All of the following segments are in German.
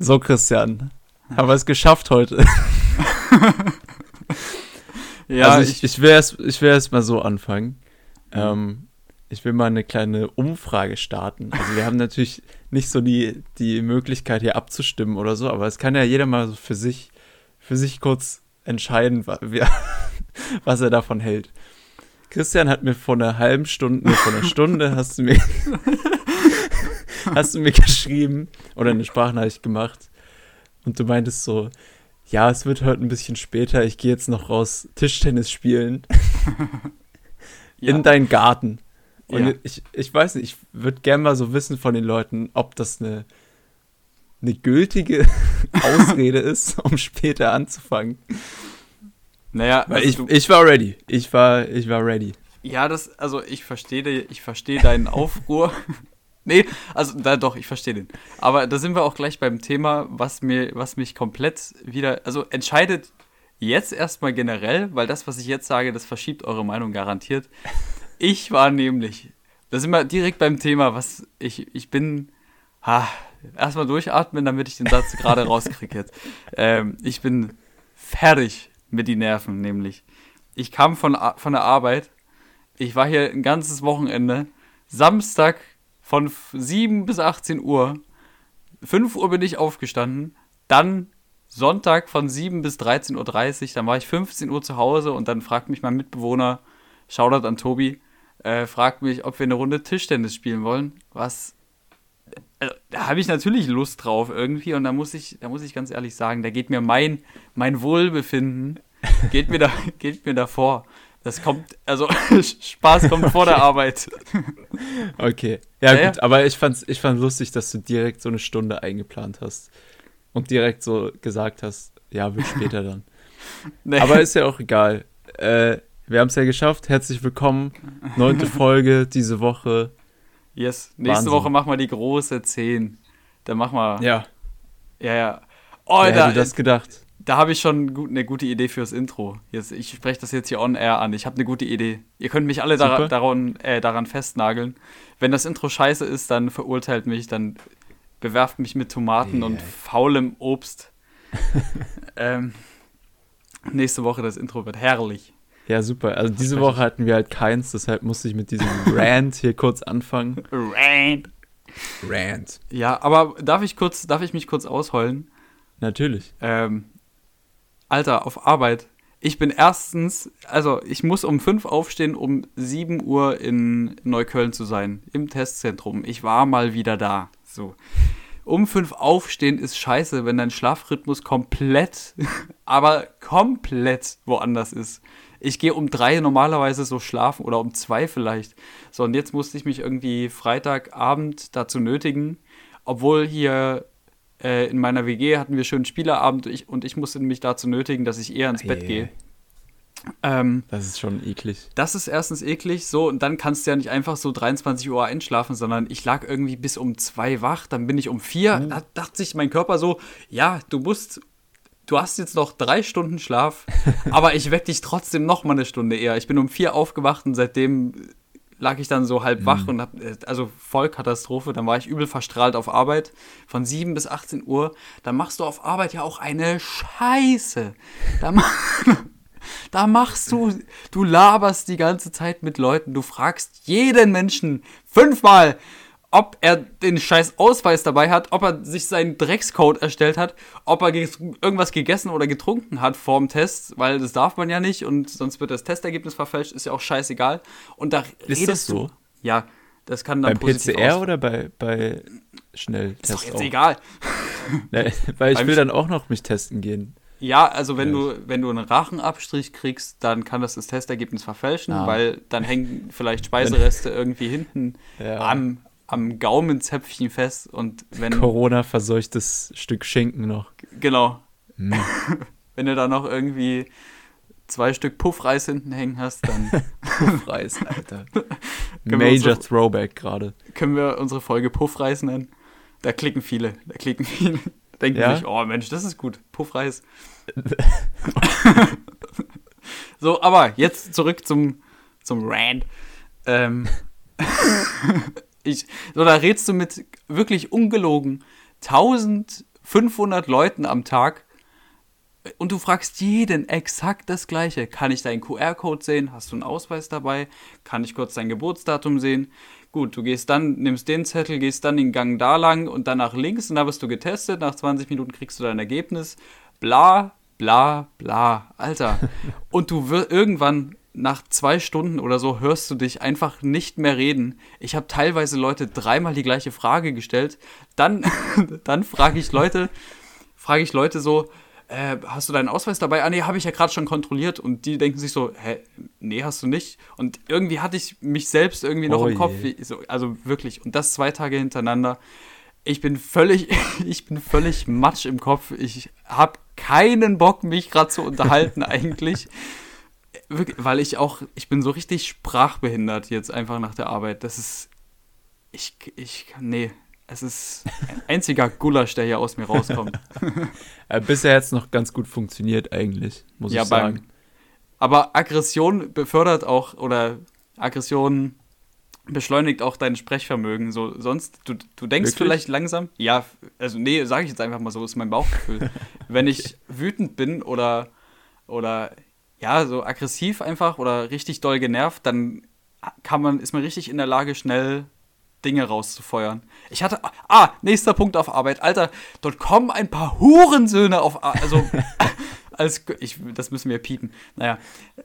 So, Christian, haben wir es geschafft heute. ja, also ich, ich, will erst, ich will erst mal so anfangen. Mhm. Ähm, ich will mal eine kleine Umfrage starten. Also wir haben natürlich nicht so die, die Möglichkeit hier abzustimmen oder so, aber es kann ja jeder mal so für sich, für sich kurz entscheiden, was er davon hält. Christian hat mir vor einer halben Stunde, vor einer Stunde hast du mir, hast du mir geschrieben oder eine Sprachnachricht gemacht und du meintest so, ja, es wird heute ein bisschen später, ich gehe jetzt noch raus Tischtennis spielen. ja. In deinen Garten. Und ja. ich, ich weiß nicht, ich würde gerne mal so wissen von den Leuten, ob das eine, eine gültige Ausrede ist, um später anzufangen. Naja, Weil also ich, ich war ready. Ich war, ich war ready. Ja, das, also ich verstehe ich verstehe deinen Aufruhr. Nee, also da doch, ich verstehe den. Aber da sind wir auch gleich beim Thema, was mir, was mich komplett wieder, also entscheidet jetzt erstmal generell, weil das, was ich jetzt sage, das verschiebt eure Meinung garantiert. Ich war nämlich, da sind wir direkt beim Thema, was ich, ich bin, ha, erstmal durchatmen, damit ich den Satz gerade rauskriege jetzt. Ähm, ich bin fertig mit den Nerven, nämlich. Ich kam von, von der Arbeit, ich war hier ein ganzes Wochenende, Samstag von 7 bis 18 Uhr, 5 Uhr bin ich aufgestanden, dann Sonntag von 7 bis 13.30 Uhr, dann war ich 15 Uhr zu Hause und dann fragt mich mein Mitbewohner, Shoutout an Tobi, äh, fragt mich, ob wir eine Runde Tischtennis spielen wollen. Was. Also, da habe ich natürlich Lust drauf irgendwie und da muss ich, da muss ich ganz ehrlich sagen, da geht mir mein, mein Wohlbefinden, geht mir da, geht mir davor. Das kommt, also Spaß kommt vor der Arbeit. Okay. Ja, ja gut, ja. aber ich fand's, ich fand lustig, dass du direkt so eine Stunde eingeplant hast. Und direkt so gesagt hast, ja, wird später dann. Nee. Aber ist ja auch egal. Äh, wir haben es ja geschafft. Herzlich willkommen. Neunte Folge diese Woche. Yes. Nächste Wahnsinn. Woche machen wir die große 10. Dann machen wir. Ja. Ja, ja. Oh, Wer hätte das gedacht? Da habe ich schon gut, eine gute Idee fürs Intro. Jetzt, ich spreche das jetzt hier on air an. Ich habe eine gute Idee. Ihr könnt mich alle dar daran, äh, daran festnageln. Wenn das Intro scheiße ist, dann verurteilt mich, dann bewerft mich mit Tomaten yeah. und faulem Obst. ähm, nächste Woche das Intro wird herrlich. Ja, super. Also diese Woche hatten wir halt keins, deshalb musste ich mit diesem Rant hier kurz anfangen. Rant. Rant. Ja, aber darf ich kurz, darf ich mich kurz ausheulen? Natürlich. Ähm, Alter, auf Arbeit. Ich bin erstens, also ich muss um 5 aufstehen, um 7 Uhr in Neukölln zu sein, im Testzentrum. Ich war mal wieder da. So. Um 5 aufstehen ist scheiße, wenn dein Schlafrhythmus komplett, aber komplett woanders ist ich gehe um drei normalerweise so schlafen oder um zwei vielleicht. So, und jetzt musste ich mich irgendwie Freitagabend dazu nötigen, obwohl hier äh, in meiner WG hatten wir schön Spielerabend und ich, und ich musste mich dazu nötigen, dass ich eher ins Bett gehe. Ähm, das ist schon eklig. Das ist erstens eklig, so, und dann kannst du ja nicht einfach so 23 Uhr einschlafen, sondern ich lag irgendwie bis um zwei wach, dann bin ich um vier, mhm. da dachte sich mein Körper so, ja, du musst du hast jetzt noch drei Stunden Schlaf, aber ich weck dich trotzdem noch mal eine Stunde eher. Ich bin um vier aufgewacht und seitdem lag ich dann so halb wach mhm. und hab, äh, also Vollkatastrophe. Dann war ich übel verstrahlt auf Arbeit von 7 bis 18 Uhr. Dann machst du auf Arbeit ja auch eine Scheiße. Da, da machst du, du laberst die ganze Zeit mit Leuten. Du fragst jeden Menschen fünfmal, ob er den scheiß Ausweis dabei hat, ob er sich seinen Dreckscode erstellt hat, ob er irgendwas gegessen oder getrunken hat vorm Test, weil das darf man ja nicht und sonst wird das Testergebnis verfälscht, ist ja auch scheißegal. Und da ist das so? Du, ja, das kann dann Beim PCR aus. oder bei, bei Schnelltest? Ist doch jetzt auch? egal. nee, weil ich will dann auch noch mich testen gehen. Ja, also wenn ja. du, wenn du einen Rachenabstrich kriegst, dann kann das das Testergebnis verfälschen, ah. weil dann hängen vielleicht Speisereste irgendwie hinten ja. am, am Gaumenzäpfchen fest und wenn. Corona-verseuchtes Stück Schinken noch. Genau. Mm. wenn du da noch irgendwie zwei Stück Puffreis hinten hängen hast, dann. Puffreis, Alter. Major unsere, Throwback gerade. Können wir unsere Folge Puffreis nennen? Da klicken viele. Da klicken viele. Denken ja? sich, oh Mensch, das ist gut. Puffreis. so, aber jetzt zurück zum, zum Rand. Ähm, ich, so, da redst du mit wirklich ungelogen 1000 500 Leuten am Tag und du fragst jeden exakt das Gleiche. Kann ich deinen QR-Code sehen? Hast du einen Ausweis dabei? Kann ich kurz dein Geburtsdatum sehen? Gut, du gehst dann, nimmst den Zettel, gehst dann den Gang da lang und dann nach links und da wirst du getestet. Nach 20 Minuten kriegst du dein Ergebnis. Bla, bla, bla. Alter. Und du wirst irgendwann nach zwei Stunden oder so hörst du dich einfach nicht mehr reden. Ich habe teilweise Leute dreimal die gleiche Frage gestellt. Dann, dann frage ich Leute, frage ich Leute so, äh, hast du deinen Ausweis dabei? Ah, nee, habe ich ja gerade schon kontrolliert. Und die denken sich so, hä, nee, hast du nicht. Und irgendwie hatte ich mich selbst irgendwie noch oh im Kopf. Wie, so, also wirklich. Und das zwei Tage hintereinander. Ich bin völlig, ich bin völlig matsch im Kopf. Ich habe keinen Bock, mich gerade zu unterhalten eigentlich. Wirklich, weil ich auch, ich bin so richtig sprachbehindert jetzt einfach nach der Arbeit. Das ist, ich, ich, nee, es ist ein einziger Gulasch, der hier aus mir rauskommt. äh, bisher hat es noch ganz gut funktioniert eigentlich, muss ja, ich sagen. Beim, aber Aggression befördert auch, oder Aggression beschleunigt auch dein Sprechvermögen. So, sonst, du, du denkst Wirklich? vielleicht langsam, ja, also nee, sage ich jetzt einfach mal so, ist mein Bauchgefühl. Wenn ich wütend bin oder, oder ja, so aggressiv einfach oder richtig doll genervt, dann kann man, ist man richtig in der Lage, schnell Dinge rauszufeuern. Ich hatte. Ah, nächster Punkt auf Arbeit. Alter, dort kommen ein paar Hurensöhne auf. Arbeit. Also. als, ich, das müssen wir piepen. Naja.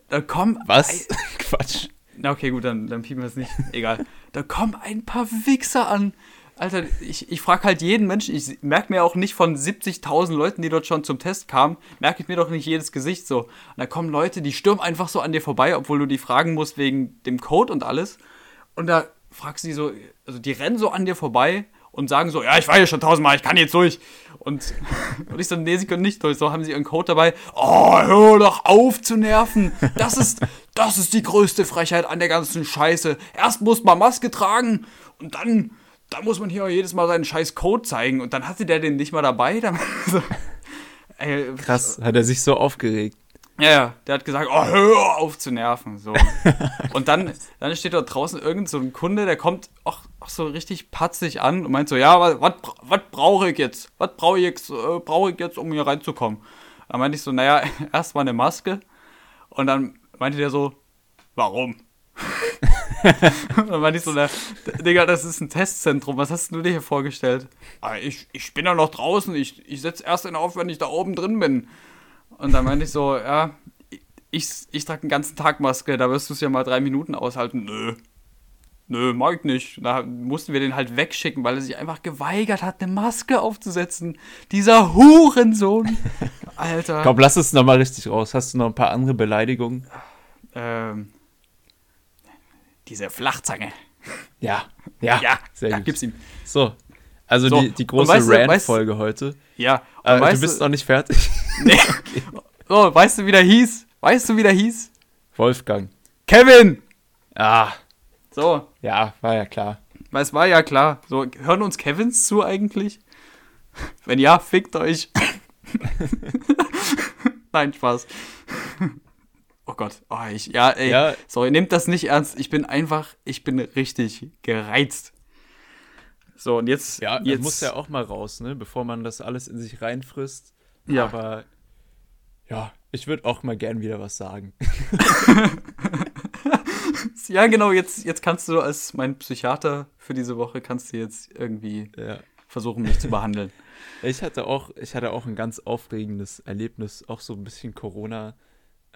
Da kommen. Was? Quatsch. Na, okay, gut, dann, dann piepen wir es nicht. Egal. Da kommen ein paar Wichser an. Alter, ich, ich frage halt jeden Menschen, ich merke mir auch nicht von 70.000 Leuten, die dort schon zum Test kamen, merke ich mir doch nicht jedes Gesicht so. Und da kommen Leute, die stürmen einfach so an dir vorbei, obwohl du die fragen musst wegen dem Code und alles. Und da fragst du die so, also die rennen so an dir vorbei und sagen so, ja, ich war hier schon tausendmal, ich kann jetzt durch. Und, und ich so, nee, sie können nicht durch. So haben sie ihren Code dabei. Oh, hör doch auf zu nerven. Das ist, das ist die größte Frechheit an der ganzen Scheiße. Erst muss man Maske tragen und dann, dann muss man hier jedes Mal seinen scheiß Code zeigen. Und dann hatte der den nicht mal dabei. Ey, Krass, hat er sich so aufgeregt. Ja, ja, der hat gesagt, oh, hör auf zu nerven. So. und dann, dann steht dort draußen irgend so ein Kunde, der kommt auch, auch so richtig patzig an und meint so, ja, was, brauche ich jetzt? Was brauche ich jetzt, äh, brauche ich jetzt, um hier reinzukommen? Dann meinte ich so, naja, erst mal eine Maske. Und dann meinte der so, warum? Dann meinte ich so, na, Digga, das ist ein Testzentrum, was hast du dir hier vorgestellt? Ah, ich, ich bin ja noch draußen, ich, ich setze erst in auf, wenn ich da oben drin bin. Und dann meinte ich so, ja, ich, ich trage den ganzen Tag Maske, da wirst du es ja mal drei Minuten aushalten. Nö. Nö, mag ich nicht. Da mussten wir den halt wegschicken, weil er sich einfach geweigert hat, eine Maske aufzusetzen. Dieser Hurensohn. Alter. Komm, lass es nochmal richtig raus. Hast du noch ein paar andere Beleidigungen? Ähm. Diese Flachzange. Ja, ja, ja, sehr ja, gut. gib's ihm. So, also so, die, die große Rant-Folge heute. Ja. Äh, du bist du, noch nicht fertig. Nee. okay. So, weißt du, wie der hieß? Weißt du, wie der hieß? Wolfgang. Kevin! Ah. So. Ja, war ja klar. Es war ja klar. So, hören uns Kevins zu eigentlich? Wenn ja, fickt euch. Nein, Spaß. Oh Gott. Oh, ich, ja, ey. Ja. Sorry, nehmt das nicht ernst. Ich bin einfach, ich bin richtig gereizt. So, und jetzt. Ja, jetzt muss ja auch mal raus, ne? Bevor man das alles in sich reinfrisst. Ja. Aber ja, ich würde auch mal gern wieder was sagen. ja, genau, jetzt, jetzt kannst du als mein Psychiater für diese Woche kannst du jetzt irgendwie ja. versuchen, mich zu behandeln. Ich hatte auch, ich hatte auch ein ganz aufregendes Erlebnis, auch so ein bisschen Corona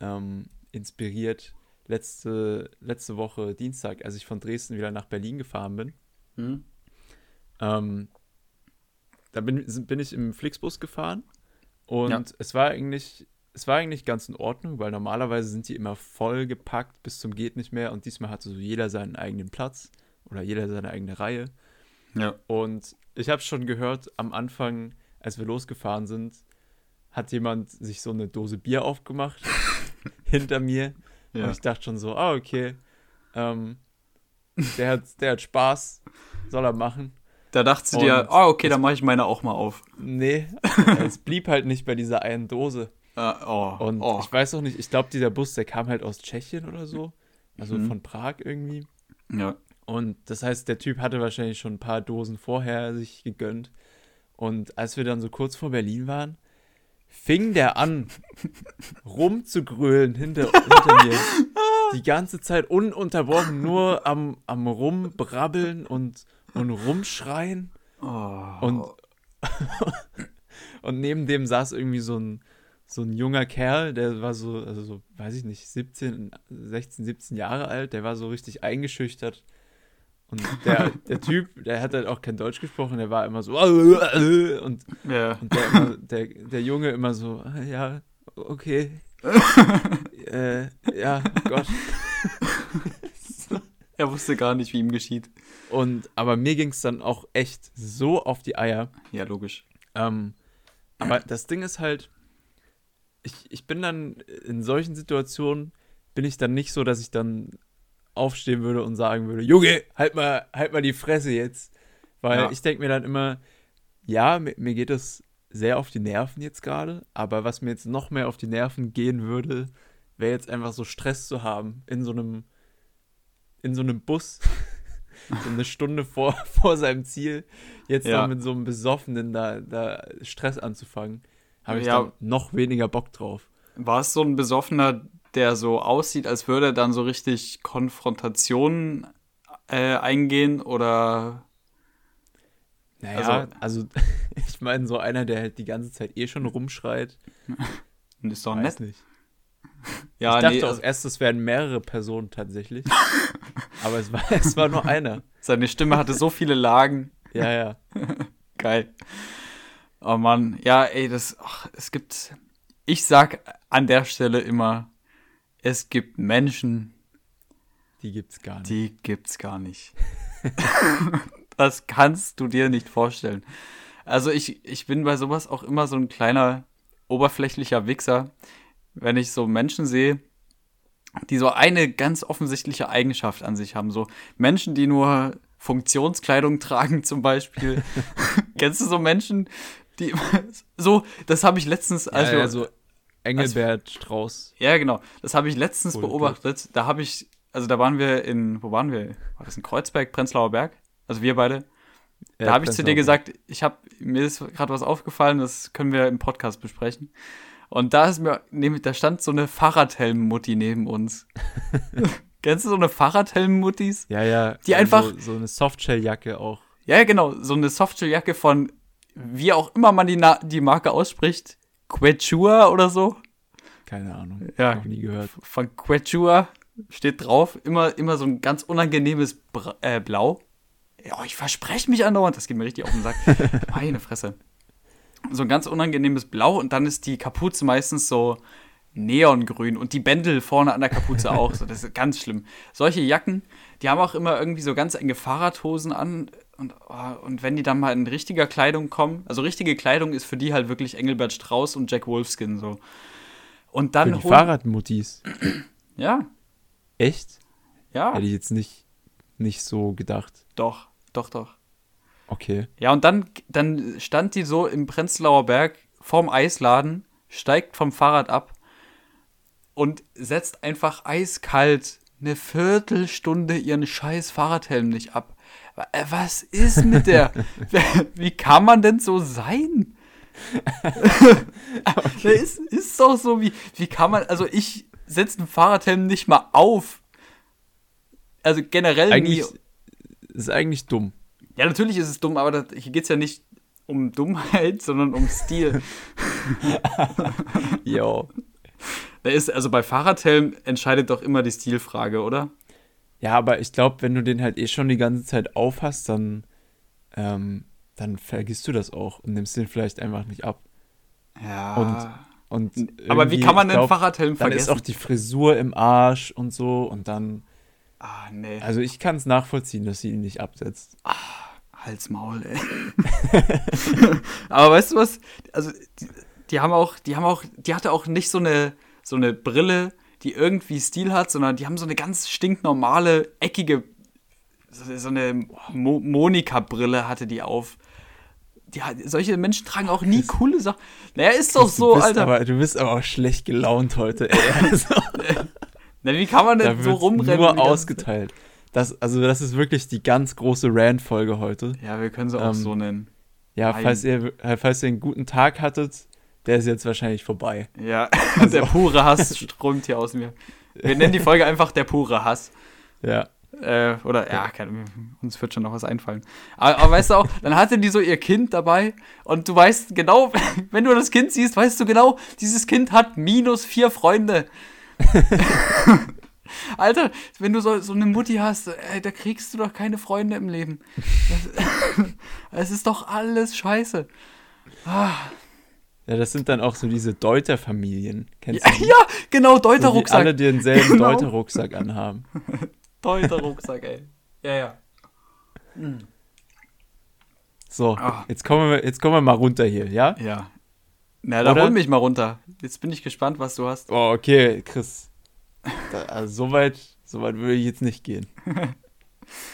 ähm, inspiriert. Letzte, letzte Woche Dienstag, als ich von Dresden wieder nach Berlin gefahren bin. Mhm. Ähm, da bin, bin ich im Flixbus gefahren und ja. es war eigentlich, es war eigentlich ganz in Ordnung, weil normalerweise sind die immer voll gepackt bis zum geht nicht mehr und diesmal hatte so jeder seinen eigenen Platz oder jeder seine eigene Reihe. Ja. Und ich habe schon gehört, am Anfang, als wir losgefahren sind, hat jemand sich so eine Dose Bier aufgemacht hinter mir. Ja. Und ich dachte schon so, ah, okay, ähm, der, hat, der hat Spaß, soll er machen. Da dachte sie dir, ah, oh, okay, dann mache ich meine auch mal auf. Nee, es blieb halt nicht bei dieser einen Dose. Uh, oh, und oh. ich weiß auch nicht, ich glaube, dieser Bus, der kam halt aus Tschechien oder so. Also mhm. von Prag irgendwie. Ja. Und das heißt, der Typ hatte wahrscheinlich schon ein paar Dosen vorher sich gegönnt. Und als wir dann so kurz vor Berlin waren, fing der an, rumzugrölen hinter, hinter mir. Die ganze Zeit ununterbrochen nur am, am Rumbrabbeln und, und rumschreien. Oh. Und, und neben dem saß irgendwie so ein, so ein junger Kerl, der war so, also so, weiß ich nicht, 17, 16, 17 Jahre alt, der war so richtig eingeschüchtert. Und der, der Typ, der hat halt auch kein Deutsch gesprochen, der war immer so und, ja. und der, immer, der, der Junge immer so, "Ah, ja, okay. äh, ja, Gott. Er wusste gar nicht, wie ihm geschieht. Und aber mir ging es dann auch echt so auf die Eier. Ja, logisch. Ähm, aber das Ding ist halt, ich, ich bin dann in solchen Situationen, bin ich dann nicht so, dass ich dann aufstehen würde und sagen würde, Junge, halt mal, halt mal die Fresse jetzt. Weil Ja. ich denke mir dann immer, ja, mir, mir geht es sehr auf die Nerven jetzt gerade, aber was mir jetzt noch mehr auf die Nerven gehen würde, wäre jetzt einfach so Stress zu haben in so einem, in so einem Bus, so eine Stunde vor, vor seinem Ziel, jetzt Ja. noch mit so einem Besoffenen da, da Stress anzufangen, habe ich Ja. dann noch weniger Bock drauf. War es so ein Besoffener, der so aussieht, als würde er dann so richtig Konfrontationen äh, eingehen oder Naja, also, ich meine, so einer, der halt die ganze Zeit eh schon rumschreit, ist doch nett. nicht. Ja, ich dachte nee, auch also erst, es wären mehrere Personen tatsächlich. aber es war, es war nur einer. seine Stimme hatte so viele Lagen. Ja, ja. Geil. Oh Mann, ja, ey, das, ach, es gibt, ich sag an der Stelle immer, es gibt Menschen, Die gibt's gar nicht. die gibt's gar nicht. das kannst du dir nicht vorstellen. Also ich, ich bin bei sowas auch immer so ein kleiner oberflächlicher Wichser, wenn ich so Menschen sehe, die so eine ganz offensichtliche Eigenschaft an sich haben. So Menschen, die nur Funktionskleidung tragen zum Beispiel. Kennst du so Menschen, die so, das habe ich letztens, als ja, ja, so Engelbert Strauß. ja, genau. Das habe ich letztens Cool, beobachtet. Da habe ich, also da waren wir in, wo waren wir? War das in Kreuzberg, Prenzlauer Berg? Also wir beide. Da Ja, habe ich zu dir gesagt, ich habe mir ist gerade was aufgefallen, das können wir im Podcast besprechen. Und da ist mir, neben, da stand so eine Fahrradhelm-Mutti neben uns. Kennst du so eine Fahrradhelm-Muttis? Ja, ja. Die und einfach- So, so eine Softshelljacke auch. Ja, genau, so eine Softshelljacke von, wie auch immer man die, Na die Marke ausspricht, Quechua oder so. Keine Ahnung. Ja. Noch nie gehört. von Quechua steht drauf, immer, immer so ein ganz unangenehmes Bra äh, Blau. Ja, ich verspreche mich andauernd, das geht mir richtig auf den Sack. Meine Fresse. So ein ganz unangenehmes Blau und dann ist die Kapuze meistens so neongrün und die Bändel vorne an der Kapuze auch. So, das ist ganz schlimm. Solche Jacken, die haben auch immer irgendwie so ganz enge Fahrradhosen an und, oh, und wenn die dann mal in richtiger Kleidung kommen, also richtige Kleidung ist für die halt wirklich Engelbert Strauß und Jack Wolfskin so. Und Für dann die holen- Fahrradmuttis. Ja, Echt? ja. Hätte ich jetzt nicht, nicht so gedacht. Doch, doch, doch. Okay. Ja, und dann, dann stand die so im Prenzlauer Berg vorm Eisladen, steigt vom Fahrrad ab und setzt einfach eiskalt eine Viertelstunde ihren scheiß Fahrradhelm nicht ab. Äh, Was ist mit der? Wie kann man denn so sein? Das ist, ist doch so, wie, wie kann man, also ich setze einen Fahrradhelm nicht mal auf. Also generell Eigentlich nie. ist eigentlich dumm. Ja, natürlich ist es dumm, aber das, hier geht es ja nicht um Dummheit, sondern um Stil. Jo. Da ist, also bei Fahrradhelm entscheidet doch immer die Stilfrage, oder? Ja, aber ich glaube, wenn du den halt eh schon die ganze Zeit auf hast, dann, ähm, dann vergisst du das auch und nimmst den vielleicht einfach nicht ab. Ja. Und aber wie kann man den Fahrradhelm Dann ist vergessen? auch die Frisur im Arsch und so und dann, ah, nee. also ich kann es nachvollziehen, dass sie ihn nicht absetzt. Hals Maul, ey. aber weißt du was? Also, die, die haben auch, die haben auch, die hatte auch nicht so eine, so eine Brille, die irgendwie Stil hat, sondern die haben so eine ganz stinknormale, eckige, so, so eine Mo Monika-Brille hatte die auf. Die, solche Menschen tragen auch nie coole Sachen. Naja, ist doch so, du Alter. Aber, du bist aber auch schlecht gelaunt heute, ey. Also, Na, wie kann man da denn so wird rumrennen? nur ausgeteilt. Das, also das ist wirklich die ganz große Rant-Folge heute. Ja, wir können sie auch Ähm, so nennen. Ja, Nein. falls ihr, äh, falls ihr einen guten Tag hattet, der ist jetzt wahrscheinlich vorbei. Ja, der pure Hass strömt hier aus mir. Wir nennen die Folge einfach der pure Hass. Ja. Äh, oder, ja, keine, uns wird schon noch was einfallen. Aber, aber weißt du auch, dann hatte die so ihr Kind dabei und du weißt genau, wenn du das Kind siehst, weißt du genau, dieses Kind hat minus vier Freunde. Alter, wenn du so, so eine Mutti hast, ey, da kriegst du doch keine Freunde im Leben. Es ist doch alles scheiße. Ah, Ja, das sind dann auch so diese Deuterfamilien. Kennst ja, du die? ja, genau, So, die Deuter-Rucksack. alle denselben Genau. Deuter-Rucksack anhaben. Deuter-Rucksack, ey. Ja, ja. So, Ah. jetzt kommen, wir, jetzt kommen wir mal runter hier, ja? Ja. Na, dann Oder? hol mich mal runter. Jetzt bin ich gespannt, was du hast. Oh, okay, Chris. Da, also so weit, so weit würde ich jetzt nicht gehen.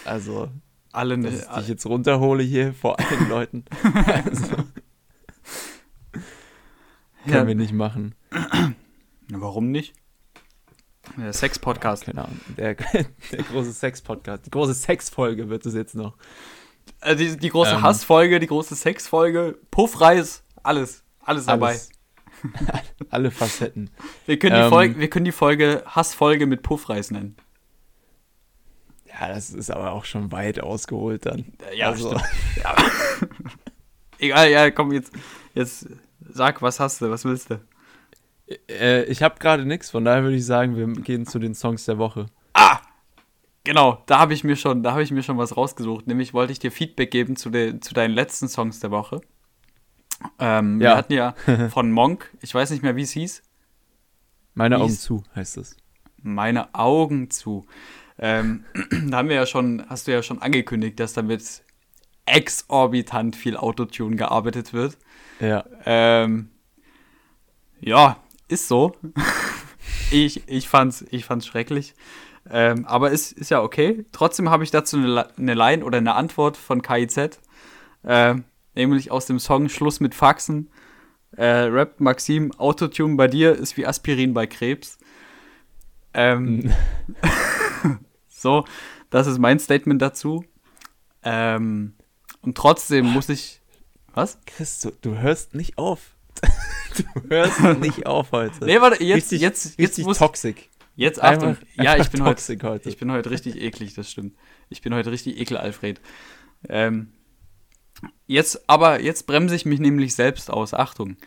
Also, Alle, dass ich ne, dich jetzt runterhole hier vor allen Leuten. Also, können ja, wir nicht machen. Warum nicht? Der Sex-Podcast. Ahnung. Der, der große Sex-Podcast. Die große Sex-Folge wird es jetzt noch. Äh, die, die große Ähm. Hassfolge, die große Sexfolge, Puffreis, alles. Alles dabei. Alles. Alle Facetten. Wir, können die Ähm. Folge, wir können die Folge Hassfolge mit Puffreis nennen. Ja, das ist aber auch schon weit ausgeholt dann. Ja, also. Ja. Egal, ja, komm, jetzt, jetzt sag, was hast du, was willst du? äh, ich habe gerade nichts, von daher würde ich sagen, wir gehen zu den Songs der Woche. Ah! Genau, da habe ich mir schon, da habe ich mir schon was rausgesucht. Nämlich wollte ich dir Feedback geben zu, de, zu deinen letzten Songs der Woche. Ähm, Wir Ja. hatten ja von Monk, ich weiß nicht mehr, wie es hieß, Meine Augen zu, heißt es. meine Augen zu. Ähm, da haben wir ja schon, hast du ja schon angekündigt, dass damit exorbitant viel Autotune gearbeitet wird. Ja. Ähm, ja, ist so. ich, ich fand's, ich fand's schrecklich. Ähm, aber ist, ist ja okay. Trotzdem habe ich dazu eine, Li- eine Line oder eine Antwort von KIZ. Ähm, nämlich aus dem Song Schluss mit Faxen. Äh, rappt Maxim, Autotune bei dir ist wie Aspirin bei Krebs. Ähm, so, das ist mein Statement dazu. Ähm, und trotzdem muss ich. Was? Chris, du, hörst nicht auf. du hörst nicht auf heute. Nee, warte, jetzt, richtig, jetzt, jetzt richtig muss, toxic. Jetzt Achtung. Einfach- ja, ich bin heute, heute. ich bin heute richtig eklig, das stimmt. Ich bin heute richtig ekel, Alfred. Ähm, jetzt, aber jetzt bremse ich mich nämlich selbst aus. Achtung.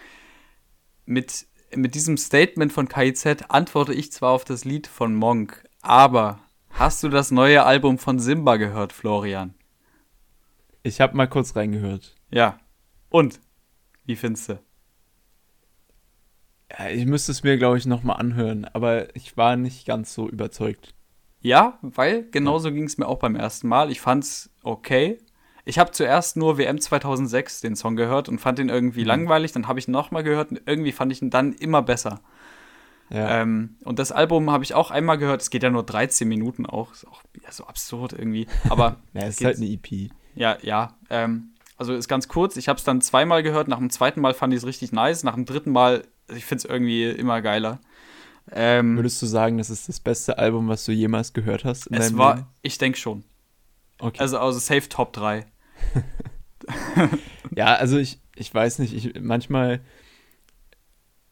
Mit, mit diesem Statement von KIZ antworte ich zwar auf das Lied von Monk, aber hast du das neue Album von Simba gehört, Florian? Ich habe mal kurz reingehört. Ja. Und? Wie findest du? Ja, ich müsste es mir, glaube ich, nochmal anhören, aber ich war nicht ganz so überzeugt. Ja, weil genauso ging es mir auch beim ersten Mal. Ich fand's okay. Ich habe zuerst nur WM 2006 den Song gehört und fand ihn irgendwie Mhm. langweilig. Dann habe ich ihn nochmal gehört und irgendwie fand ich ihn dann immer besser. Ja. Ähm, und das Album habe ich auch einmal gehört. Es geht ja nur 13 Minuten auch. Ist auch ja, so absurd irgendwie. Aber ja, es ist halt eine EP. Ja, ja. Ähm, also ist ganz kurz. Ich habe es dann zweimal gehört. Nach dem zweiten Mal fand ich es richtig nice. Nach dem dritten Mal, ich finde es irgendwie immer geiler. Ähm, Würdest du sagen, das ist das beste Album, was du jemals gehört hast es war, Leben? ich denke schon. Okay. Also, also safe Top 3. Ja, also ich, ich weiß nicht, ich, manchmal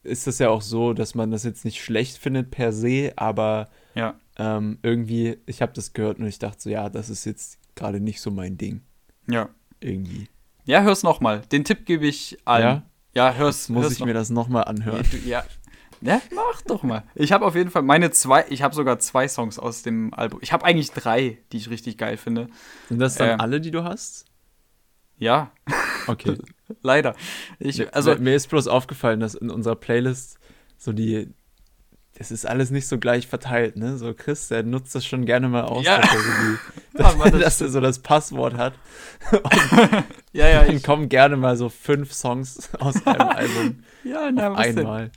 ist das ja auch so, dass man das jetzt nicht schlecht findet per se, aber Ja. ähm, irgendwie, ich habe das gehört und ich dachte so, ja, das ist jetzt gerade nicht so mein Ding. Ja. Irgendwie. Ja, hör's nochmal. Den Tipp gebe ich allen. Ja? Ja, hör's. Jetzt muss hör's ich noch- mir das nochmal anhören. Ja. Ja, mach doch mal. Ich habe auf jeden Fall meine zwei, ich habe sogar zwei Songs aus dem Album. Ich habe eigentlich drei, die ich richtig geil finde. Sind das dann Ähm. alle, die du hast? Ja, Okay. leider. Ich, also also, mir ist bloß aufgefallen, dass in unserer Playlist so die, das ist alles nicht so gleich verteilt, ne? So Chris, der nutzt das schon gerne mal aus, Ja. dass, er so die, Ja, dass, Mann, das dass er so das Passwort hat. ja, ja, Dann ich, kommen gerne mal so fünf Songs aus einem Album ja, na, was denn? einmal.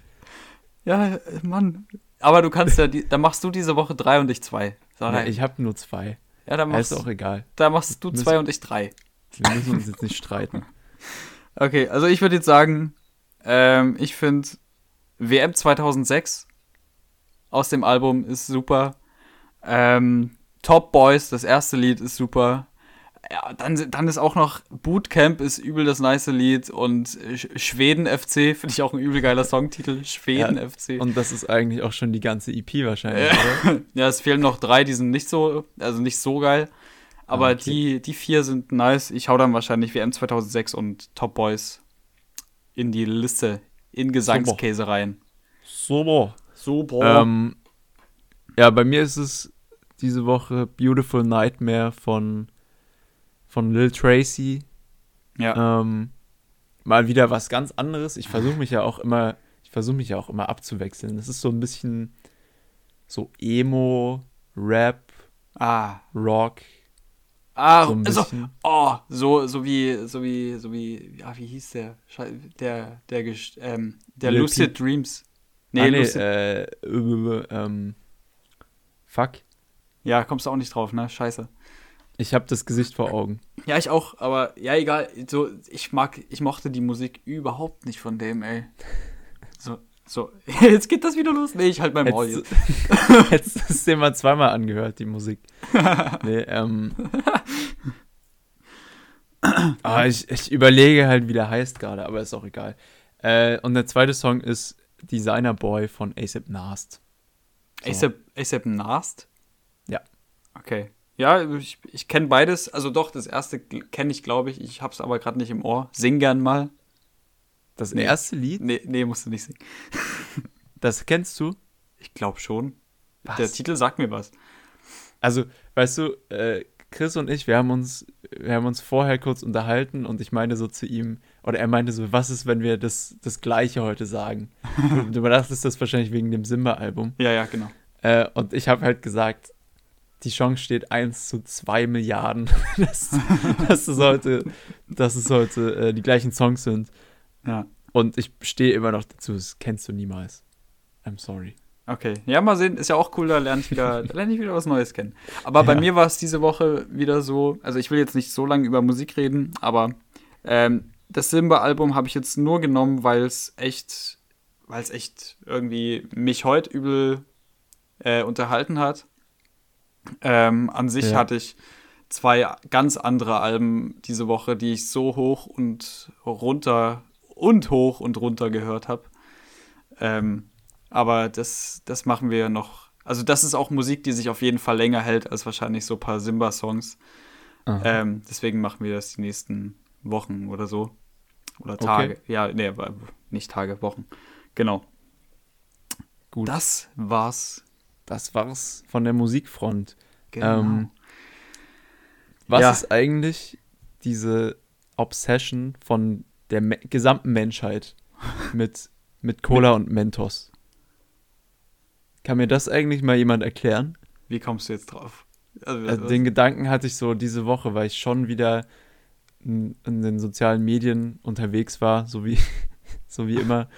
Ja, äh, Mann. Aber du kannst ja, die, dann machst du diese Woche drei und ich zwei. Ja, ich habe nur zwei. ja, dann Ja, machst, ist auch egal. dann machst du Müssen- zwei und ich drei. Wir müssen uns jetzt nicht streiten. Okay, also ich würde jetzt sagen, ähm, ich finde WM 2006 aus dem Album ist super. Ähm, Top Boys, das erste Lied ist super. Ja, dann, dann ist auch noch Bootcamp ist übel das nice Lied und Schweden FC finde ich auch ein übel geiler Songtitel. Schweden ja, FC. Und das ist eigentlich auch schon die ganze EP wahrscheinlich, ja. oder? ja, es fehlen noch drei, die sind nicht so, also nicht so geil. Aber ah, okay. die, die vier sind nice. Ich hau dann wahrscheinlich WM 2006 und Top Boys in die Liste, in Gesangskäse rein. Super. Super. Ähm, ja, bei mir ist es diese Woche Beautiful Nightmare von, von Lil Tracy. Ja. Ähm, mal wieder was ganz anderes. Ich versuche mich ja auch immer, ich versuche mich ja auch immer abzuwechseln. Das ist so ein bisschen so Emo, Rap, ah. Rock. Ah, so, also, oh, so, so wie, so wie, so wie, ja, wie hieß der? Der, der, ähm, der Lucid P Dreams. Nee, ah, nee Lucid. Äh, äh, ähm, fuck. Ja, kommst du auch nicht drauf, ne? Scheiße. Ich habe das Gesicht vor Augen. Ja, ich auch, aber ja, egal. So, ich mag, ich mochte die Musik überhaupt nicht von dem, ey. So, so, jetzt geht das wieder los. Nee, ich halt mein Maul jetzt. Du es dir mal zweimal angehört, die Musik. nee, ähm. ah, ich, ich überlege halt, wie der heißt gerade, aber ist auch egal. Äh, und der zweite Song ist Designer Boy von ASAP Nast. So. ASAP, ASAP Nast? Ja. Okay. Ja, ich, ich kenne beides. Also doch, das erste kenne ich, glaube ich. Ich habe es aber gerade nicht im Ohr. Sing gern mal. Das nee. erste Lied? Nee, nee, musst du nicht singen. das kennst du? Ich glaube schon. Was? Der Titel sagt mir was. Also, weißt du, äh, Chris und ich, wir haben uns, wir haben uns vorher kurz unterhalten und ich meinte so zu ihm, oder er meinte so, was ist, wenn wir das, das Gleiche heute sagen? du, dachtest das wahrscheinlich wegen dem Simba-Album. Ja, ja, genau. Äh, und ich habe halt gesagt, die Chance steht 1 zu 2 Milliarden, dass, dass es heute, dass es heute äh, die gleichen Songs sind. Ja. Und ich stehe immer noch dazu, das kennst du niemals. I'm sorry. Okay, ja, mal sehen, ist ja auch cool, da lerne ich wieder, lerne ich wieder was Neues kennen. Aber ja. bei mir war es diese Woche wieder so, also ich will jetzt nicht so lange über Musik reden, aber ähm, das Simba-Album habe ich jetzt nur genommen, weil es echt, weil es echt irgendwie mich heute übel äh, unterhalten hat. Ähm, an sich ja. hatte ich zwei ganz andere Alben diese Woche, die ich so hoch und runter und hoch und runter gehört habe. Ähm, aber das, das machen wir noch. Also, das ist auch Musik, die sich auf jeden Fall länger hält als wahrscheinlich so ein paar Simba-Songs. Ähm, deswegen machen wir das die nächsten Wochen oder so. Oder Tage. Okay. Ja, nee, nicht Tage, Wochen. Genau. Gut. Das war's das war's von der Musikfront. Genau. Ähm, was ja. ist eigentlich diese Obsession von der Me gesamten Menschheit mit, mit Cola und Mentos? Kann mir das eigentlich mal jemand erklären? Wie kommst du jetzt drauf? Also, also den Gedanken hatte ich so diese Woche, weil ich schon wieder in, in den sozialen Medien unterwegs war, so wie, so wie immer.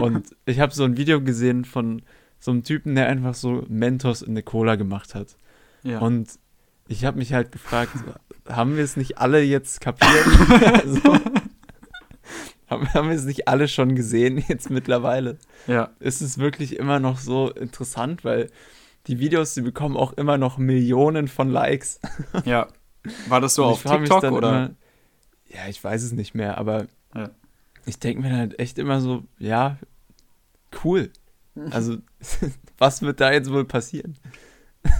und ich habe so ein Video gesehen von so einem Typen, der einfach so Mentos in eine Cola gemacht hat. Ja. Und ich habe mich halt gefragt, haben wir es nicht alle jetzt kapiert? also, haben, haben wir es nicht alle schon gesehen jetzt mittlerweile? Ja. Ist es wirklich immer noch so interessant, weil die Videos, die bekommen auch immer noch Millionen von Likes. Ja. War das so auf TikTok oder? Immer, ja, ich weiß es nicht mehr, aber ja. ich denke mir halt echt immer so, ja, cool. Also, was wird da jetzt wohl passieren?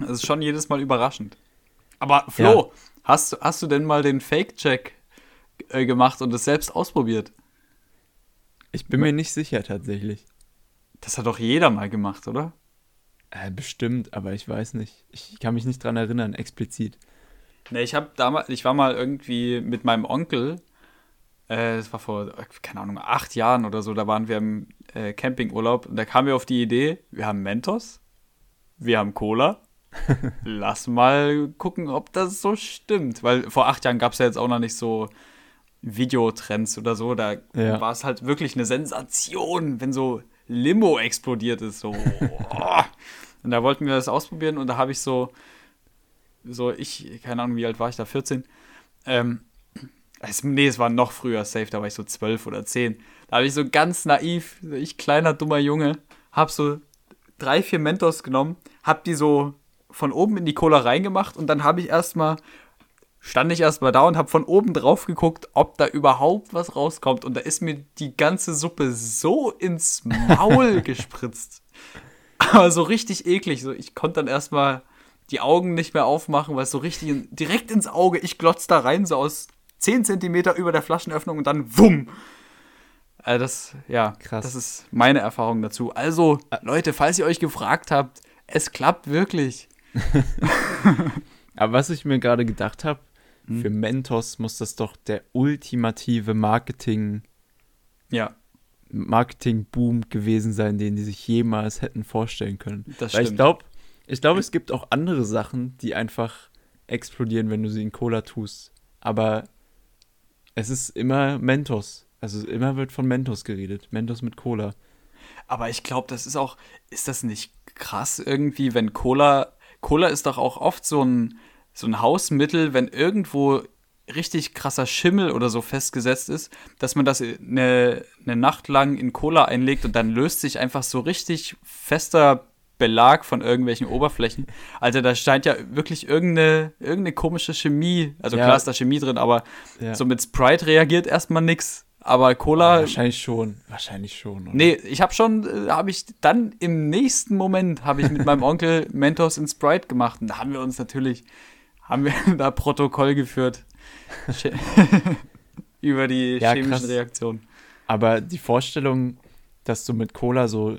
Das ist schon jedes Mal überraschend. Aber Flo, ja. hast, hast du denn mal den Fake-Check äh, gemacht und es selbst ausprobiert? Ich bin mir nicht sicher tatsächlich. Das hat doch jeder mal gemacht, oder? Äh, bestimmt, aber ich weiß nicht. Ich kann mich nicht dran erinnern, explizit. Ne, ich habe damals, ich war mal irgendwie mit meinem Onkel äh, das war vor, keine Ahnung, acht Jahren oder so, da waren wir im äh, Campingurlaub und da kamen wir auf die Idee, wir haben Mentos, wir haben Cola, lass mal gucken, ob das so stimmt. Weil vor acht Jahren gab es ja jetzt auch noch nicht so Videotrends oder so, da ja. war es halt wirklich eine Sensation, wenn so Limo explodiert ist, so. und da wollten wir das ausprobieren und da habe ich so, so ich, keine Ahnung, wie alt war ich da, 14, ähm, es, nee, es war noch früher safe, da war ich so zwölf oder zehn. Da habe ich so ganz naiv, ich kleiner, dummer Junge, habe so drei, vier Mentos genommen, habe die so von oben in die Cola reingemacht und dann habe ich erstmal stand ich erstmal da und habe von oben drauf geguckt, ob da überhaupt was rauskommt. Und da ist mir die ganze Suppe so ins Maul gespritzt. Aber so richtig eklig. So, ich konnte dann erstmal die Augen nicht mehr aufmachen, weil es so richtig in, direkt ins Auge, ich glotz da rein, so aus 10 Zentimeter über der Flaschenöffnung und dann wumm. Also das, ja, Krass. das ist meine Erfahrung dazu. Also, Leute, falls ihr euch gefragt habt, es klappt wirklich. Aber was ich mir gerade gedacht habe, hm. für Mentos muss das doch der ultimative Marketing, ja. Marketing-Boom gewesen sein, den die sich jemals hätten vorstellen können. Das Weil stimmt. ich glaube, ich glaube, es gibt auch andere Sachen, die einfach explodieren, wenn du sie in Cola tust. Aber es ist immer Mentos. Also immer wird von Mentos geredet. Mentos mit Cola. Aber ich glaube, das ist auch, ist das nicht krass irgendwie, wenn Cola, Cola ist doch auch oft so ein, so ein Hausmittel, wenn irgendwo richtig krasser Schimmel oder so festgesetzt ist, dass man das eine, eine Nacht lang in Cola einlegt und dann löst sich einfach so richtig fester Belag von irgendwelchen Oberflächen. Also da scheint ja wirklich irgendeine, irgendeine komische Chemie, also ja. klar ist da Chemie drin, aber ja. so mit Sprite reagiert erstmal nichts. Aber Cola. Ja, wahrscheinlich schon. Wahrscheinlich schon. Oder? Nee, ich habe schon, äh, habe ich dann im nächsten Moment, habe ich mit meinem Onkel Mentos in Sprite gemacht. Und da haben wir uns natürlich, haben wir da Protokoll geführt. über die chemischen krass. Reaktionen. Aber die Vorstellung, dass du mit Cola so,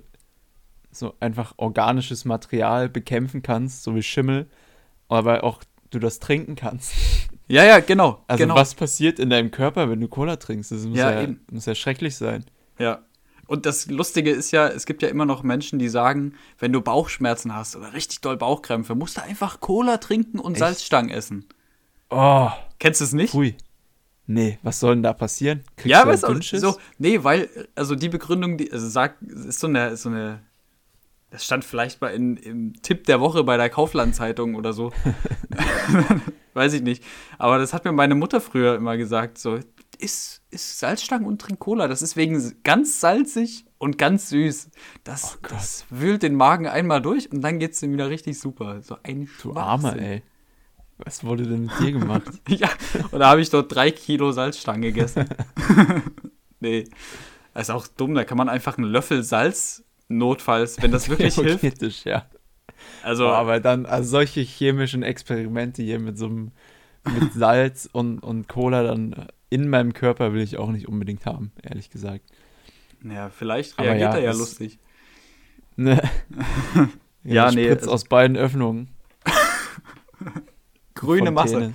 so einfach organisches Material bekämpfen kannst, so wie Schimmel, aber auch du das trinken kannst. Ja, ja, genau. Also genau. was passiert in deinem Körper, wenn du Cola trinkst? Das muss ja, ja, muss ja schrecklich sein. Ja. Und das Lustige ist ja, es gibt ja immer noch Menschen, die sagen, wenn du Bauchschmerzen hast oder richtig doll Bauchkrämpfe, musst du einfach Cola trinken und Echt? Salzstangen essen. Oh. Kennst du es nicht? Hui. Nee, was soll denn da passieren? Kriegst ja, weißt du, so, nee, weil, also die Begründung, die, also sagt, ist so eine, so eine das stand vielleicht mal in, im Tipp der Woche bei der Kaufland-Zeitung oder so. Weiß ich nicht. Aber das hat mir meine Mutter früher immer gesagt: so, isst, isst Salzstangen und trink Cola. Das ist wegen ganz salzig und ganz süß. Das, oh das wühlt den Magen einmal durch und dann geht es ihm wieder richtig super. So ein Du Armer, ey. Was wurde denn mit dir gemacht? ja, und da habe ich dort drei Kilo Salzstangen gegessen. nee. Das ist auch dumm, da kann man einfach einen Löffel Salz notfalls, wenn das wirklich hilft. ja. Also, oh, aber dann also solche chemischen Experimente hier mit so einem mit Salz und, und Cola dann in meinem Körper will ich auch nicht unbedingt haben, ehrlich gesagt. Ja, vielleicht reagiert ja, er ja lustig. Ne. ja, ja nee. Spritzt aus beiden Öffnungen. Grüne Masse.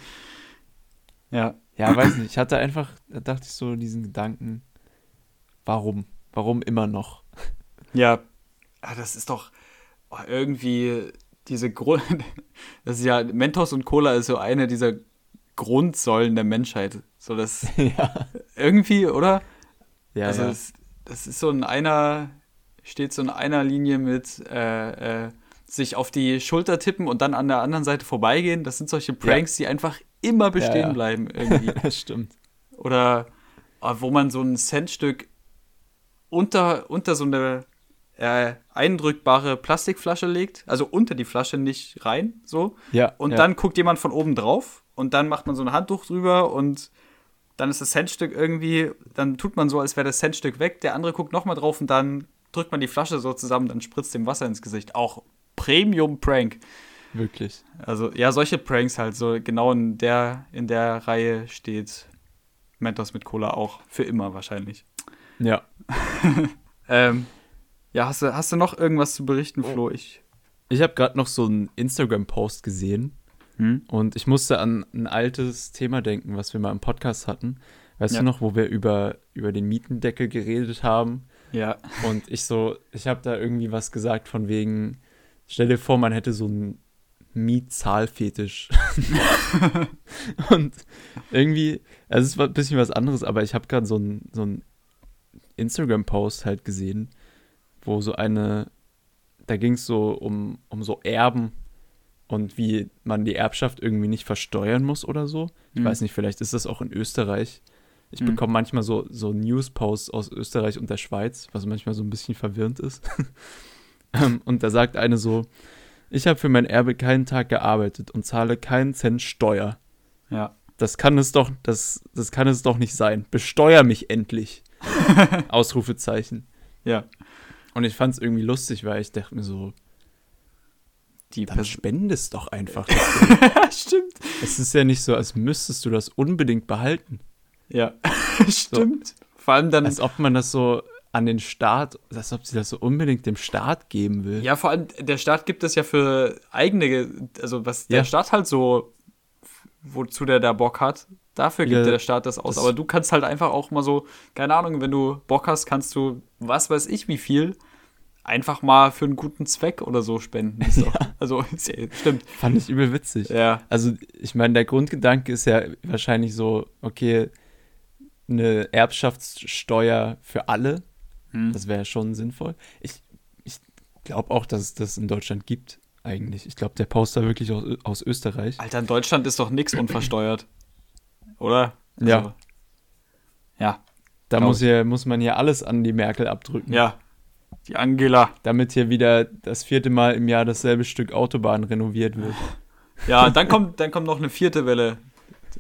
Ja. Ja, weiß nicht. Ich hatte einfach, da dachte ich so diesen Gedanken, warum? Warum immer noch? Ja, ah, das ist doch oh, irgendwie diese Grund. Das ist ja, Mentos und Cola ist so eine dieser Grundsäulen der Menschheit. So das ja. irgendwie, oder? Ja, also ja. Das, das, ist so in einer, steht so in einer Linie mit äh, äh, sich auf die Schulter tippen und dann an der anderen Seite vorbeigehen. Das sind solche Pranks, ja. die einfach immer bestehen bleiben irgendwie. das stimmt. Oder oh, wo man so ein Centstück unter, unter so eine äh, eindrückbare Plastikflasche legt, also unter die Flasche nicht rein, so. Ja. Und ja. dann guckt jemand von oben drauf und dann macht man so ein Handtuch drüber und dann ist das Centstück irgendwie, dann tut man so, als wäre das Centstück weg. Der andere guckt nochmal drauf und dann drückt man die Flasche so zusammen, dann spritzt dem Wasser ins Gesicht. Auch Premium-Prank. Wirklich. Also, ja, solche Pranks halt, so genau in der, in der Reihe steht Mentos mit Cola auch. Für immer wahrscheinlich. Ja. ähm, ja, hast du, hast du noch irgendwas zu berichten, Flo? Ich, ich habe gerade noch so einen Instagram-Post gesehen hm? und ich musste an ein altes Thema denken, was wir mal im Podcast hatten. Weißt ja. du noch, wo wir über, über den Mietendeckel geredet haben? Ja. Und ich so, ich habe da irgendwie was gesagt von wegen, stell dir vor, man hätte so einen Mietzahlfetisch. und irgendwie, also es war ein bisschen was anderes, aber ich habe gerade so einen so Instagram-Post halt gesehen, wo so eine, da ging es so um, um so Erben und wie man die Erbschaft irgendwie nicht versteuern muss oder so. Ich mhm. weiß nicht, vielleicht ist das auch in Österreich. Ich mhm. bekomme manchmal so, so News-Posts aus Österreich und der Schweiz, was manchmal so ein bisschen verwirrend ist. Ähm, und da sagt eine so, ich habe für mein Erbe keinen Tag gearbeitet und zahle keinen Cent Steuer. Ja. Das kann es doch, das, das kann es doch nicht sein. Besteuer mich endlich. Ausrufezeichen. Ja. Und ich fand es irgendwie lustig, weil ich dachte mir so, Die dann Person. spendest doch einfach. Stimmt. es ist ja nicht so, als müsstest du das unbedingt behalten. Ja. Stimmt. Vor allem dann. Als ob man das so an den Staat, als ob sie das so unbedingt dem Staat geben will. Ja, vor allem, der Staat gibt es ja für eigene, also was der Ja. Staat halt so, wozu der da Bock hat, dafür gibt Ja, der Staat das aus. das- Aber du kannst halt einfach auch mal so, keine Ahnung, wenn du Bock hast, kannst du, was weiß ich, wie viel, einfach mal für einen guten Zweck oder so spenden. Doch, Also, ja, stimmt. Fand ich übel witzig. Ja, Also, ich meine, der Grundgedanke ist ja wahrscheinlich so, okay, eine Erbschaftssteuer für alle, Hm. das wäre schon sinnvoll. Ich, ich glaube auch, dass es das in Deutschland gibt, eigentlich. Ich glaube, der Poster wirklich aus, aus Österreich. Alter, in Deutschland ist doch nichts unversteuert. Oder? Ja. Also, ja, Da glaub muss, hier, muss man hier alles an die Merkel abdrücken. ja. Die Angela. Damit hier wieder das vierte Mal im Jahr dasselbe Stück Autobahn renoviert wird. Ja, dann kommt, dann kommt noch eine vierte Welle.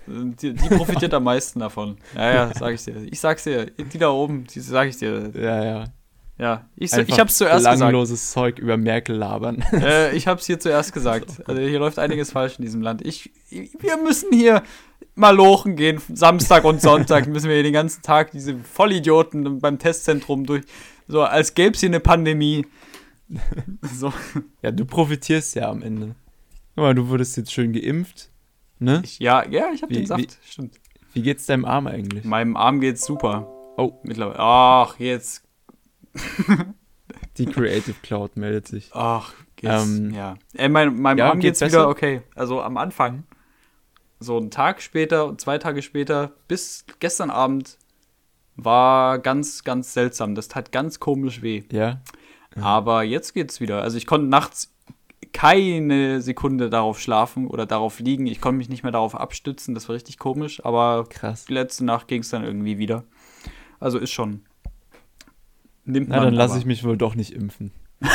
Die, die profitiert am meisten davon. Ja, ja, sag ich dir. Ich sag's dir. Die da oben, die sag ich dir. Ja, ja. Ja, ich, Einfach ich hab's zuerst gesagt. belangloses Zeug über Merkel labern. Äh, ich hab's hier zuerst gesagt. Also hier läuft einiges falsch in diesem Land. Ich, wir müssen hier mal lochen gehen. Samstag und Sonntag müssen wir hier den ganzen Tag diese Vollidioten beim Testzentrum durch. So, als gäb's hier eine Pandemie. So. Ja, du profitierst ja am Ende. Mal, du wurdest jetzt schön geimpft. Ne? Ich, ja, ja, ich hab Wie- den Saft. Stimmt. Wie geht's deinem Arm eigentlich? Meinem Arm geht's super. Oh. Mittlerweile. Ach, jetzt Die Creative Cloud meldet sich. Ach, geht's, Ähm, ja. Äh, mein, meinem ja, Arm geht's geht's wieder okay. Also am Anfang, so einen Tag später, zwei Tage später, bis gestern Abend, war ganz, ganz seltsam. Das tat ganz komisch weh. Ja? Aber jetzt geht's wieder. Also ich konnte nachts keine Sekunde darauf schlafen oder darauf liegen. Ich konnte mich nicht mehr darauf abstützen. Das war richtig komisch. Aber Krass. die letzte Nacht ging's dann irgendwie wieder. Also ist schon. Nimmt Na, man dann lasse ich mich wohl doch nicht impfen.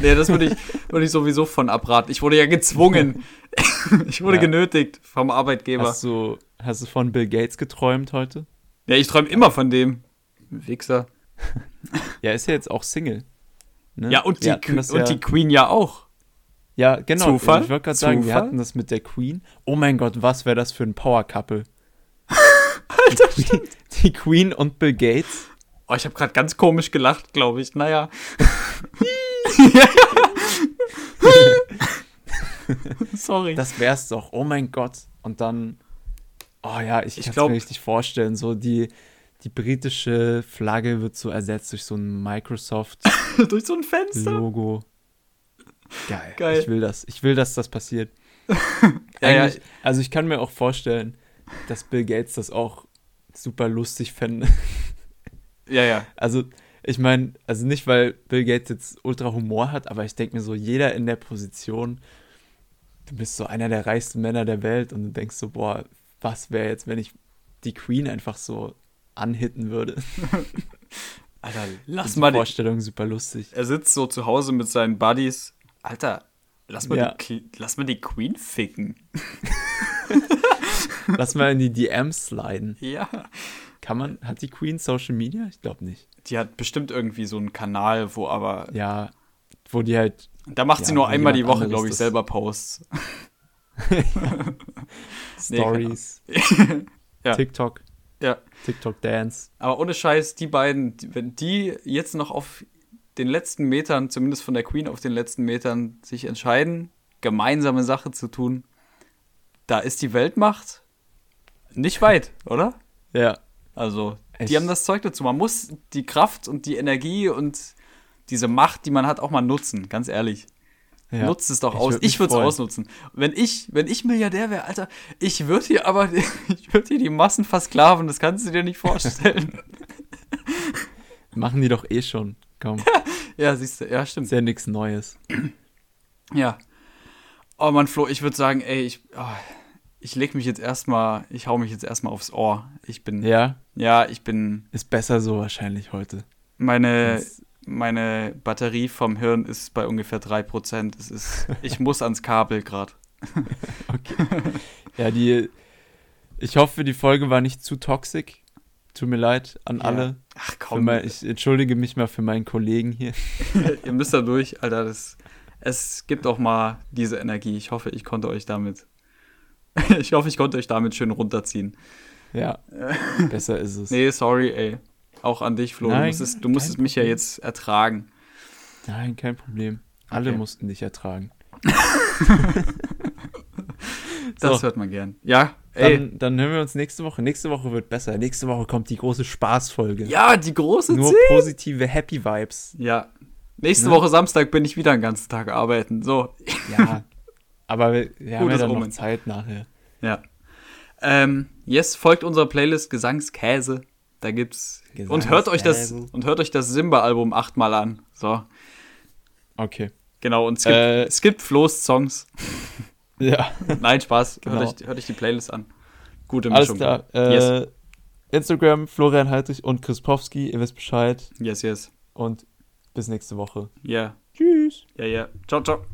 Nee, das würde ich, würde ich sowieso von abraten. Ich wurde ja gezwungen. ich wurde Ja. genötigt vom Arbeitgeber. Hast du, hast du von Bill Gates geträumt heute? Ja, ich träume immer von dem. Wichser. Ja, ist ja jetzt auch Single. Ne? Ja, und, die, das und ja, die Queen ja auch. Ja, genau. Zufall? Ich wollte gerade sagen, wir hatten das mit der Queen. Oh mein Gott, was wäre das für ein Power-Couple? Alter, die, Queen- die Queen und Bill Gates. Oh, ich habe gerade ganz komisch gelacht, glaube ich. Naja. Sorry. Das wär's doch. Oh mein Gott. Und dann, oh ja, ich, Ich kann es mir richtig vorstellen. So die, die britische Flagge wird so ersetzt durch so ein Microsoft-Logo. Durch so ein Fenster. Geil. Geil. Ich will das. Ich will, dass das passiert. Ja, Also ich kann mir auch vorstellen, dass Bill Gates das auch super lustig fände. Ja, ja. Also ich meine, also nicht, weil Bill Gates jetzt ultra Humor hat, aber ich denke mir so, jeder in der Position, du bist so einer der reichsten Männer der Welt und du denkst so, boah, was wäre jetzt, wenn ich die Queen einfach so anhitten würde? Alter, lass Die mal die, Vorstellung super lustig. Er sitzt so zu Hause mit seinen Buddies. Alter, lass mal, Ja. die, lass mal die Queen ficken. Lass mal in die DMs sliden. Ja. Kann man, hat die Queen Social Media? Ich glaube nicht. Die hat bestimmt irgendwie so einen Kanal, wo aber. Ja, wo die halt Da macht sie Ja, nur wo einmal die Woche, glaube ich, selber Posts. Stories, Ja. TikTok, Ja. TikTok Dance. Aber ohne Scheiß, die beiden, wenn die jetzt noch auf den letzten Metern, zumindest von der Queen auf den letzten Metern, sich entscheiden, gemeinsame Sache zu tun, da ist die Weltmacht nicht weit, oder? Ja, Also, die haben das Zeug dazu. Man muss die Kraft und die Energie und diese Macht, die man hat, auch mal nutzen, ganz ehrlich. ja. Nutzt es doch aus. Ich würde es ausnutzen. Wenn ich, wenn ich Milliardär wäre, Alter, ich würde hier aber, ich würde hier die Massen versklaven, das kannst du dir nicht vorstellen. Machen die doch eh schon. Komm, ja, siehst du, ja, stimmt. ist ja nichts Neues. Ja. Oh Mann, Flo, ich würde sagen, ey, ich, oh, ich leg mich jetzt erstmal, ich hau mich jetzt erstmal aufs Ohr. Ich bin, ja, Ja, ich bin, ist besser so wahrscheinlich heute. meine, meine Batterie vom Hirn ist bei ungefähr 3%. Es ist, ich muss ans Kabel gerade. Okay. ja, die, Ich hoffe, die Folge war nicht zu toxisch. Tut mir leid an Ja. alle. Ach komm, mein, ich entschuldige mich mal für meinen Kollegen hier. ihr müsst da durch, Alter. Das, es gibt auch mal diese Energie. Ich hoffe, ich konnte euch damit. ich hoffe, ich konnte euch damit schön runterziehen. Ja, besser ist es. Nee, sorry, ey. Auch an dich, Flo. du Nein, musstest, du musstest mich ja jetzt ertragen. Nein, kein Problem. Alle Okay. mussten dich ertragen. Das So. hört man gern. Ja, ey. Dann, dann hören wir uns nächste Woche. Nächste Woche wird besser. Nächste Woche kommt die große Spaßfolge. ja, die große Nur Zehn. positive Happy Vibes. Ja. Nächste Ne? Woche Samstag bin ich wieder den ganzen Tag arbeiten. So, Ja. Aber wir, wir haben ja dann noch Omen. Zeit nachher. ja. Ähm, yes, folgt unserer Playlist Gesangskäse. Da gibt's. und hört euch das und hört euch das Simba-Album achtmal an. So, Okay. genau. Und es gibt, Äh. Flo's Songs. Ja. Nein, Spaß. Genau. Hört, euch, hört euch die Playlist an. Gute Alles Mischung. klar. Äh, Yes. Instagram, Florian Heidrich und Chris Powski. Ihr wisst Bescheid. Yes, yes. Und bis nächste Woche. Ja, Tschüss. ja, ja. Ciao, ciao.